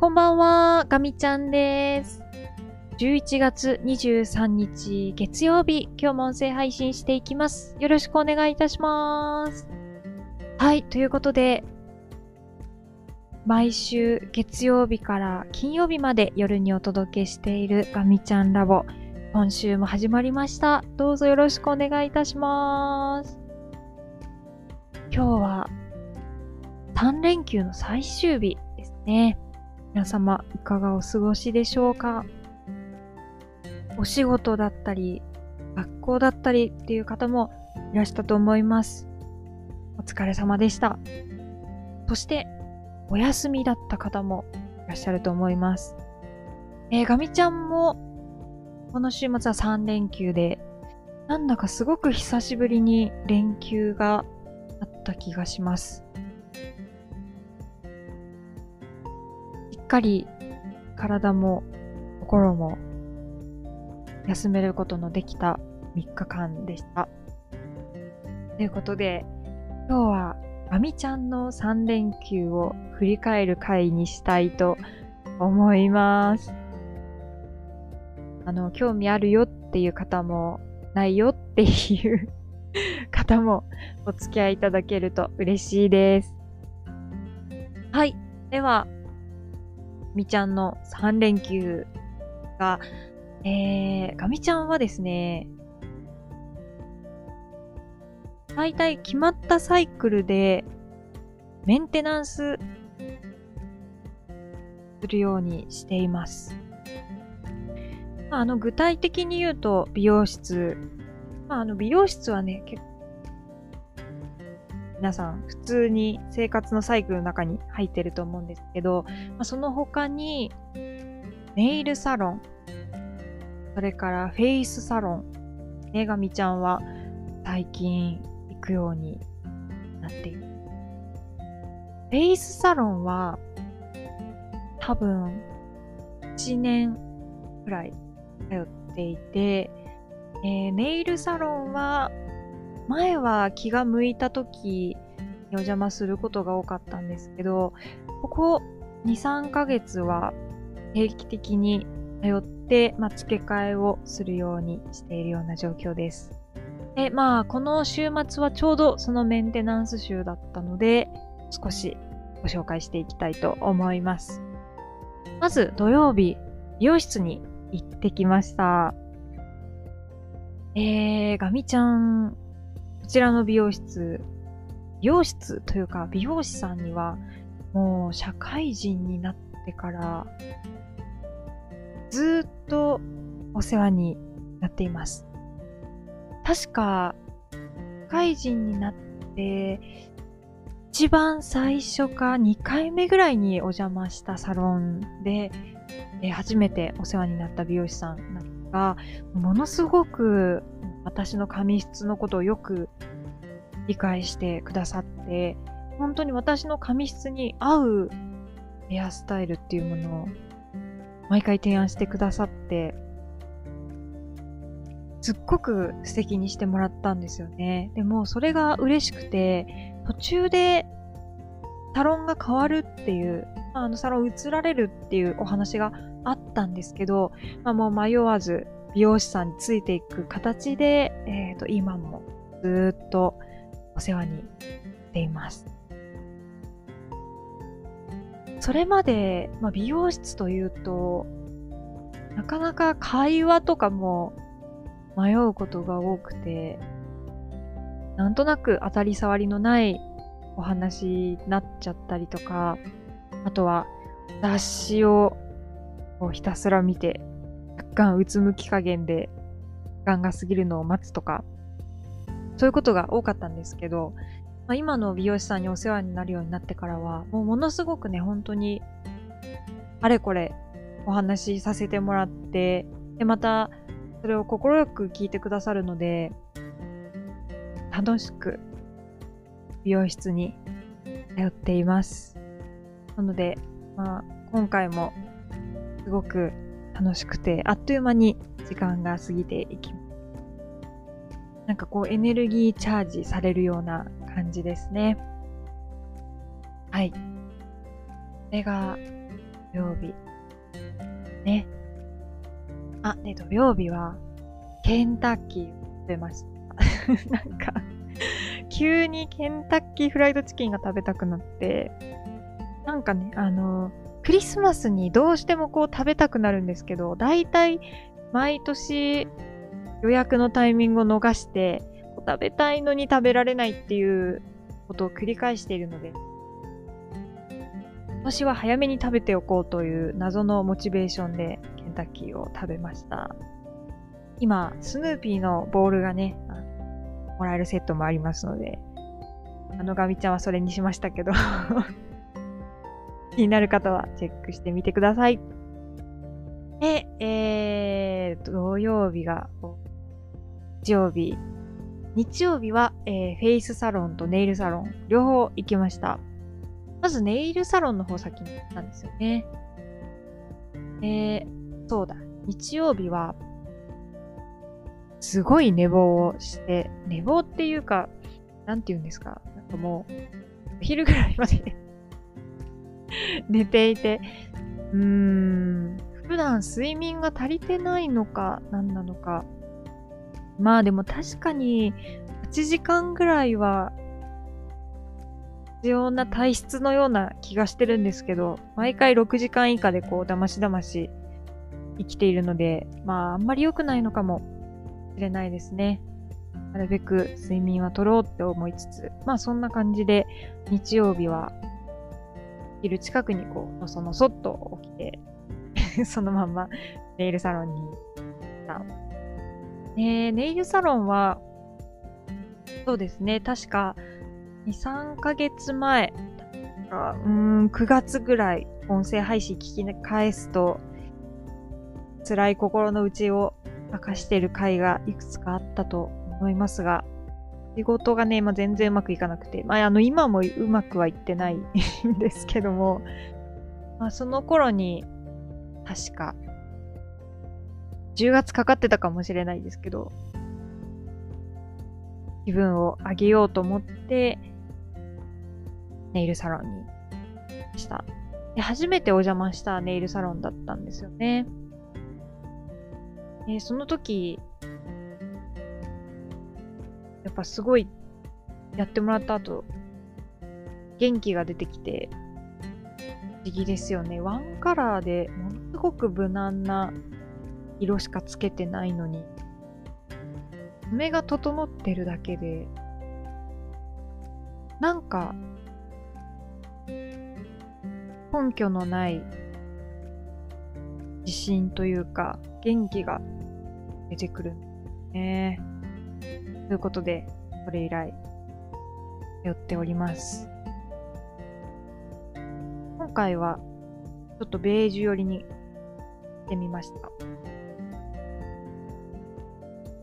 こんばんは、ガミちゃんです。11月23日月曜日、今日も音声配信していきます。よろしくお願いいたします。はい、ということで、毎週月曜日から金曜日まで夜にお届けしているガミちゃんラボ。今週も始まりました。どうぞよろしくお願いいたします。今日は3連休の最終日ですね。皆様いかがお過ごしでしょうか？お仕事だったり、学校だったりっていう方もいらしたと思います。お疲れ様でした。そして、お休みだった方もいらっしゃると思います。えー、ガミちゃんも、この週末は3連休で、なんだかすごく久しぶりに連休があった気がします。かり体も心も休めることのできた3日間でした。ということで、今日はあみちゃんの3連休を振り返る回にしたいと思います。あの、興味あるよっていう方も、ないよっていう方もお付き合いいただけると嬉しいです。はい。では、みちゃんの3連休が、えー、ガミちゃんはですね、大体決まったサイクルでメンテナンスするようにしています。あ、の具体的に言うと美容室。まあ、あの美容室はね、結皆さん普通に生活のサイクルの中に入ってると思うんですけど、まあ、その他にネイルサロン、それからフェイスサロン、ねがみちゃんは最近行くようになっている。フェイスサロンは多分1年くらい通っていて、えー、ネイルサロンは前は気が向いた時にお邪魔することが多かったんですけど、ここ2、3ヶ月は定期的に通って、まあ、付け替えをするようにしているような状況です。で、まあ、この週末はちょうどそのメンテナンス週だったので、少しご紹介していきたいと思います。まず土曜日、美容室に行ってきました。えー、ガミちゃん、ちらの美容室、美容室というか美容師さんにはもう社会人になってからずっとお世話になっています。確か、社会人になって一番最初か2回目ぐらいにお邪魔したサロンで、え初めてお世話になった美容師さんなんですが、ものすごく私の髪質のことをよく理解してくださって、本当に私の髪質に合うヘアスタイルっていうものを毎回提案してくださって、すっごく素敵にしてもらったんですよね。でもそれが嬉しくて、途中でサロンが変わるっていう、あのサロン移られるっていうお話があったんですけど、まあ、もう迷わず美容師さんについていく形で、えー、と今もずっとお世話にしています。それまで、まあ、美容室というと、なかなか会話とかも迷うことが多くて、なんとなく当たり障りのないお話になっちゃったりとか、あとは雑誌をひたすら見て、若干うつむき加減で時間が過ぎるのを待つとか、そういうことが多かったんですけど、まあ、今の美容師さんにお世話になるようになってからは、もうものすごくね、本当に、あれこれお話しさせてもらって、で、また、それを快く聞いてくださるので、楽しく美容室に通っています。なので、まあ、今回もすごく楽しくて、あっという間に時間が過ぎていきます。なんかこうエネルギーチャージされるような感じですね。はい。これが土曜日。ね。あ、で、土曜日は、ケンタッキー食べました。なんか急にケンタッキーフライドチキンが食べたくなって、なんかね、あの、クリスマスにどうしてもこう食べたくなるんですけど、大体毎年予約のタイミングを逃して、食べたいのに食べられないっていうことを繰り返しているので、私は早めに食べておこうという謎のモチベーションでケンタッキーを食べました。今、スヌーピーのボールがね、もらえるセットもありますので、あのガミちゃんはそれにしましたけど気になる方はチェックしてみてください。で、えー、土曜日が、日曜日。日曜日は、えー、フェイスサロンとネイルサロン、両方行きました。まずネイルサロンの方先に行ったんですよね。えー、そうだ。日曜日は、すごい寝坊をして、寝坊っていうか、なんて言うんですか？なんかもう、お昼ぐらいまで 寝ていて、うーん、普段睡眠が足りてないのか、何なのか。まあでも確かに、8時間ぐらいは必要な体質のような気がしてるんですけど、毎回6時間以下でこう、だましだまし生きているので、まあ、あんまり良くないのかもしれないですね。なるべく睡眠は取ろうって思いつつ、まあそんな感じで日曜日は昼近くにこう、のそのそっと起きて そのまんまネイルサロンに行った。えネイルサロンは、そうですね、確か2、3ヶ月前、うん、9月ぐらい音声配信聞き返すと、辛い心の内を明かしている回がいくつかあったと思いますが、仕事がね、まあ、全然うまくいかなくて、まあ、あの、今もうまくはいってないんですけども、まあ、その頃に、確か、10月かかってたかもしれないですけど、気分を上げようと思って、ネイルサロンにした。で初めてお邪魔したネイルサロンだったんですよね。でその時、ぱすごいやってもらった後、元気が出てきて、不思議ですよね。ワンカラーでものすごく無難な色しかつけてないのに、目が整ってるだけで、なんか、根拠のない自信というか、元気が出てくるんですね。ということで、それ以来、寄っております。今回は、ちょっとベージュ寄りにしてみました。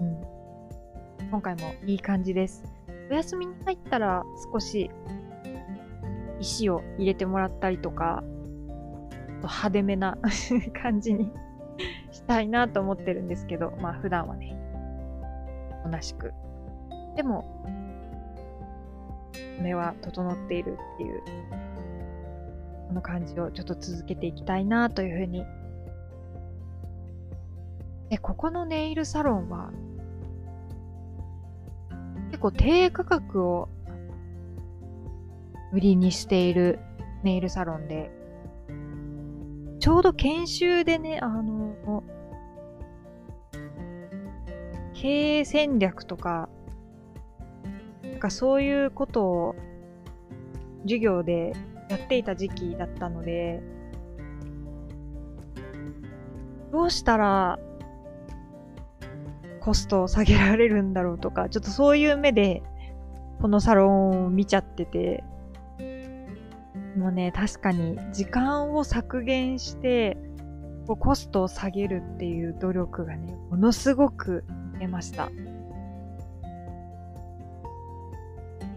うん。今回もいい感じです。お休みに入ったら少し石を入れてもらったりとか、派手めな 感じにしたいなと思ってるんですけど、まあ普段はね、おとなしく。でも、目は整っているっていう、この感じをちょっと続けていきたいなというふうに。で、ここのネイルサロンは、結構低価格を売りにしているネイルサロンで、ちょうど研修でね、あの、経営戦略とか、かそういうことを授業でやっていた時期だったので、どうしたらコストを下げられるんだろうとか、ちょっとそういう目でこのサロンを見ちゃってて、もうね、確かに時間を削減して、コストを下げるっていう努力がね、ものすごく出ました。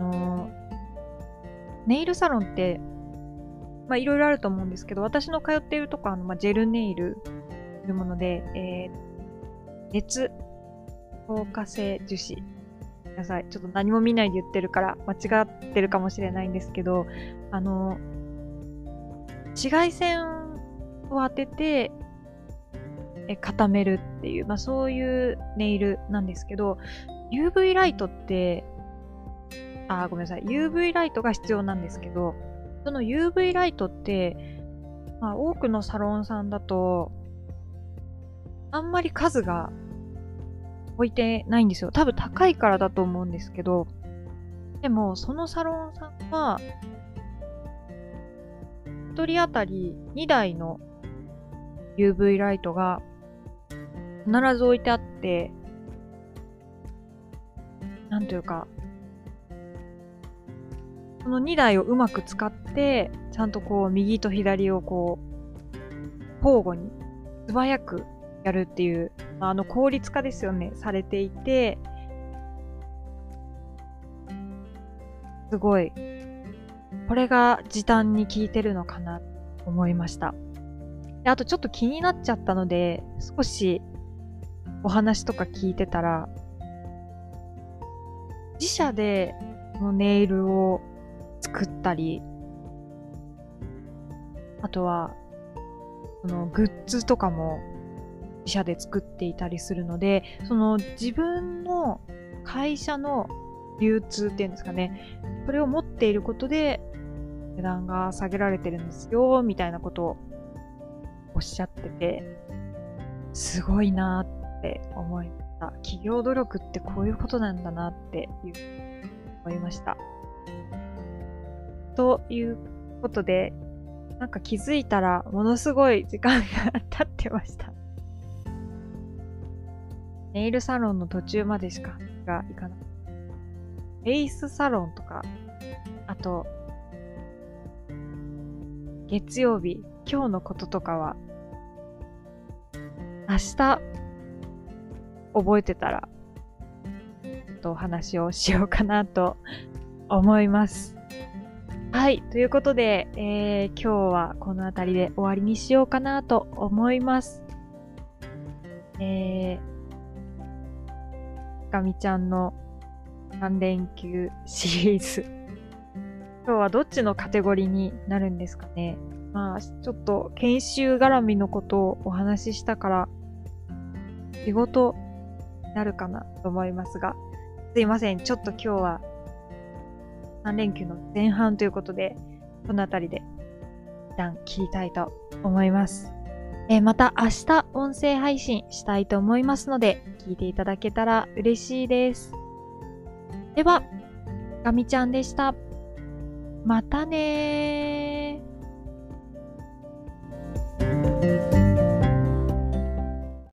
のネイルサロンって、まあいろいろあると思うんですけど、私の通っているとこは、あのまあ、ジェルネイルというもので、えー、熱硬化性樹脂なさい。ちょっと何も見ないで言ってるから間違ってるかもしれないんですけど、あの、紫外線を当てて、え固めるっていう、まあそういうネイルなんですけど、UV ライトって、あ、ごめんなさい。UV ライトが必要なんですけど、その UV ライトって、まあ多くのサロンさんだと、あんまり数が置いてないんですよ。多分高いからだと思うんですけど、でもそのサロンさんは、1人当たり2台の UV ライトが必ず置いてあって、なんというか、その2台をうまく使って、ちゃんとこう、右と左をこう、交互に素早くやるっていう、あ、の効率化ですよね、されていて、すごい、これが時短に効いてるのかなと思いました。であとちょっと気になっちゃったので、少しお話とか聞いてたら、自社でのネイルを作ったり、あとは、そのグッズとかも自社で作っていたりするので、その自分の会社の流通っていうんですかね、それを持っていることで値段が下げられてるんですよ、みたいなことをおっしゃってて、すごいなって思いました。企業努力ってこういうことなんだなっていう思いました。ということで、なんか気づいたらものすごい時間が経ってました。ネイルサロンの途中までしかがいかない。フェイスサロンとか、あと、月曜日、今日のこととかは、明日、覚えてたら、とお話をしようかなと思います。はい。ということで、えー、今日はこの辺りで終わりにしようかなと思います。えー、かみちゃんの3連休シリーズ。今日はどっちのカテゴリーになるんですかね。まあ、ちょっと研修絡みのことをお話ししたから、仕事になるかなと思いますが、すいません。ちょっと今日は3連休の前半ということで、この辺りで一旦切りたいと思います。え、また明日音声配信したいと思いますので、聞いていただけたら嬉しいです。では、ガミちゃんでした。またねー。